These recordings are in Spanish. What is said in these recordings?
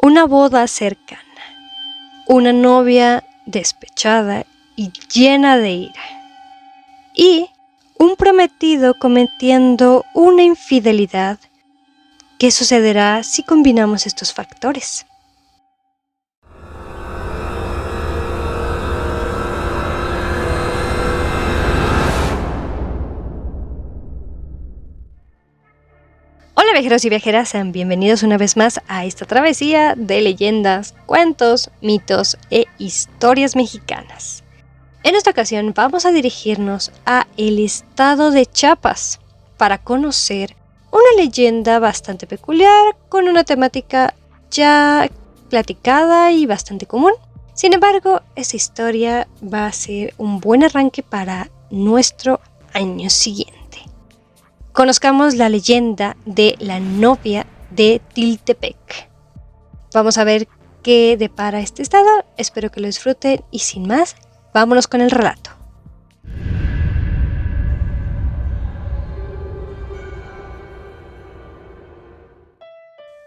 una boda cercana, una novia despechada y llena de ira, y un prometido cometiendo una infidelidad. ¿Qué sucederá si combinamos estos factores? Hola viajeros y viajeras, sean bienvenidos una vez más a esta travesía de leyendas, cuentos, mitos e historias mexicanas. En esta ocasión vamos a dirigirnos a el estado de Chiapas para conocer una leyenda bastante peculiar con una temática ya platicada y bastante común. Sin embargo, esta historia va a ser un buen arranque para nuestro año siguiente conozcamos la leyenda de la novia de Tiltepec. Vamos a ver qué depara este estado, espero que lo disfruten y sin más, vámonos con el relato.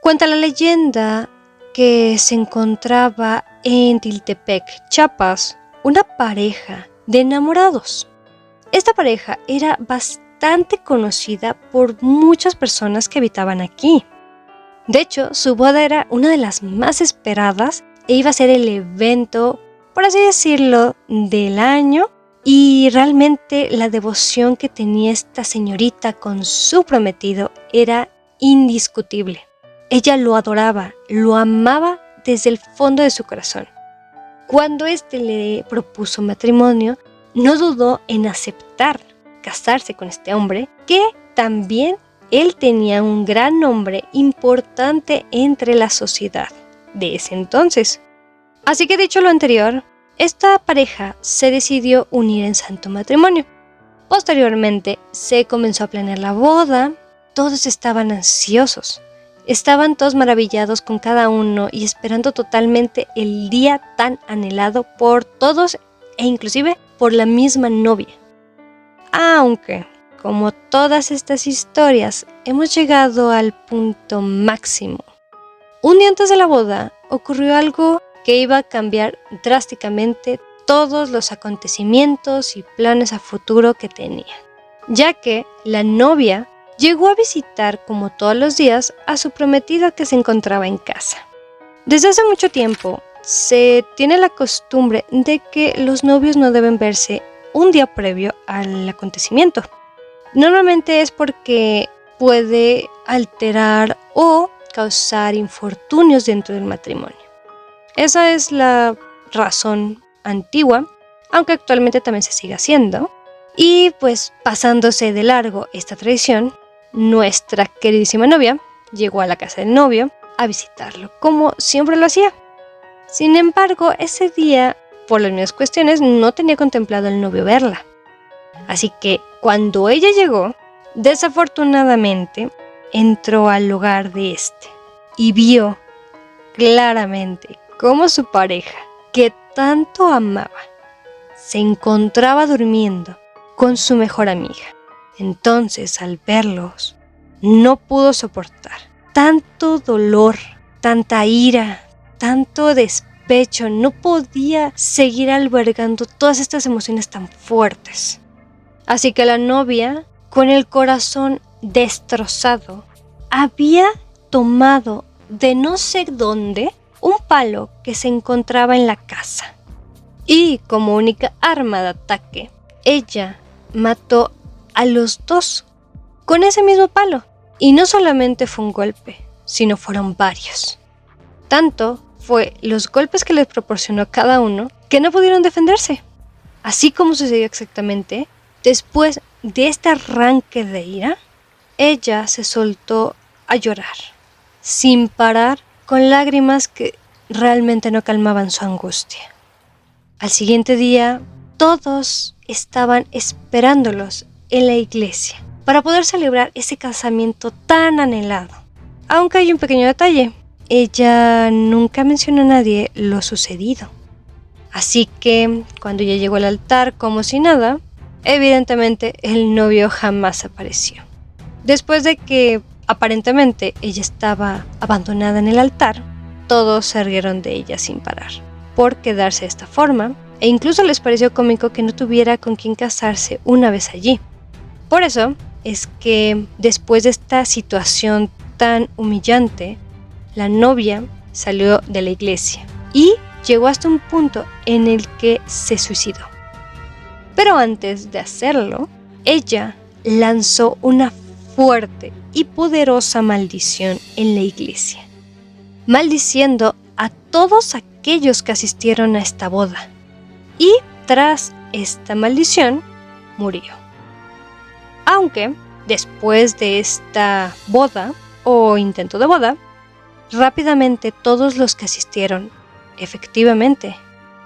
Cuenta la leyenda que se encontraba en Tiltepec, Chiapas, una pareja de enamorados. Esta pareja era bastante conocida por muchas personas que habitaban aquí. De hecho, su boda era una de las más esperadas e iba a ser el evento, por así decirlo, del año y realmente la devoción que tenía esta señorita con su prometido era indiscutible. Ella lo adoraba, lo amaba desde el fondo de su corazón. Cuando éste le propuso matrimonio, no dudó en aceptar casarse con este hombre, que también él tenía un gran nombre importante entre la sociedad de ese entonces. Así que dicho lo anterior, esta pareja se decidió unir en santo matrimonio. Posteriormente se comenzó a planear la boda, todos estaban ansiosos, estaban todos maravillados con cada uno y esperando totalmente el día tan anhelado por todos e inclusive por la misma novia. Aunque, como todas estas historias, hemos llegado al punto máximo. Un día antes de la boda ocurrió algo que iba a cambiar drásticamente todos los acontecimientos y planes a futuro que tenía, ya que la novia llegó a visitar como todos los días a su prometida que se encontraba en casa. Desde hace mucho tiempo se tiene la costumbre de que los novios no deben verse un día previo al acontecimiento. Normalmente es porque puede alterar o causar infortunios dentro del matrimonio. Esa es la razón antigua, aunque actualmente también se sigue haciendo. Y pues pasándose de largo esta tradición, nuestra queridísima novia llegó a la casa del novio a visitarlo, como siempre lo hacía. Sin embargo, ese día por las mismas cuestiones, no tenía contemplado el novio verla. Así que cuando ella llegó, desafortunadamente entró al hogar de este y vio claramente cómo su pareja, que tanto amaba, se encontraba durmiendo con su mejor amiga. Entonces, al verlos, no pudo soportar tanto dolor, tanta ira, tanto desprecio pecho, no podía seguir albergando todas estas emociones tan fuertes. Así que la novia, con el corazón destrozado, había tomado de no sé dónde un palo que se encontraba en la casa. Y como única arma de ataque, ella mató a los dos con ese mismo palo. Y no solamente fue un golpe, sino fueron varios. Tanto fue los golpes que les proporcionó cada uno que no pudieron defenderse. Así como sucedió exactamente, después de este arranque de ira, ella se soltó a llorar, sin parar, con lágrimas que realmente no calmaban su angustia. Al siguiente día, todos estaban esperándolos en la iglesia para poder celebrar ese casamiento tan anhelado. Aunque hay un pequeño detalle, ella nunca mencionó a nadie lo sucedido. Así que cuando ella llegó al altar como si nada, evidentemente el novio jamás apareció. Después de que aparentemente ella estaba abandonada en el altar, todos se rieron de ella sin parar, por quedarse de esta forma, e incluso les pareció cómico que no tuviera con quien casarse una vez allí. Por eso es que después de esta situación tan humillante, la novia salió de la iglesia y llegó hasta un punto en el que se suicidó. Pero antes de hacerlo, ella lanzó una fuerte y poderosa maldición en la iglesia, maldiciendo a todos aquellos que asistieron a esta boda. Y tras esta maldición, murió. Aunque después de esta boda o intento de boda, rápidamente todos los que asistieron, efectivamente,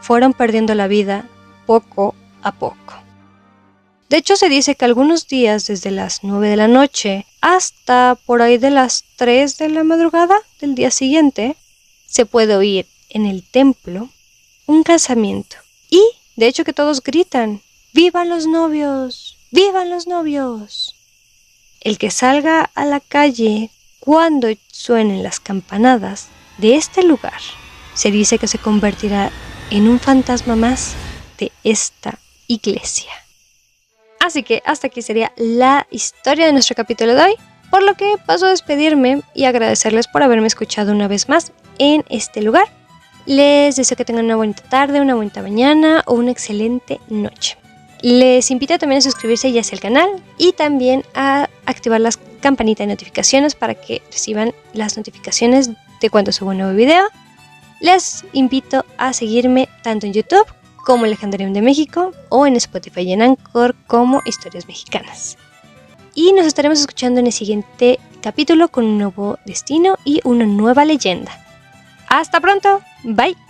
fueron perdiendo la vida poco a poco. De hecho, se dice que algunos días desde las 9 de la noche hasta por ahí de las 3 de la madrugada del día siguiente, se puede oír en el templo un casamiento. Y, de hecho, que todos gritan, ¡Vivan los novios! ¡Vivan los novios! El que salga a la calle cuando suenen las campanadas de este lugar, se dice que se convertirá en un fantasma más de esta iglesia. Así que hasta aquí sería la historia de nuestro capítulo de hoy, por lo que paso a despedirme y agradecerles por haberme escuchado una vez más en este lugar. Les deseo que tengan una bonita tarde, una bonita mañana o una excelente noche. Les invito también a suscribirse ya sea al canal y también a activar las campanitas de notificaciones para que reciban las notificaciones de cuando subo un nuevo video. Les invito a seguirme tanto en YouTube como Legendarium de México o en Spotify y en Anchor como Historias Mexicanas. Y nos estaremos escuchando en el siguiente capítulo con un nuevo destino y una nueva leyenda. Hasta pronto, bye.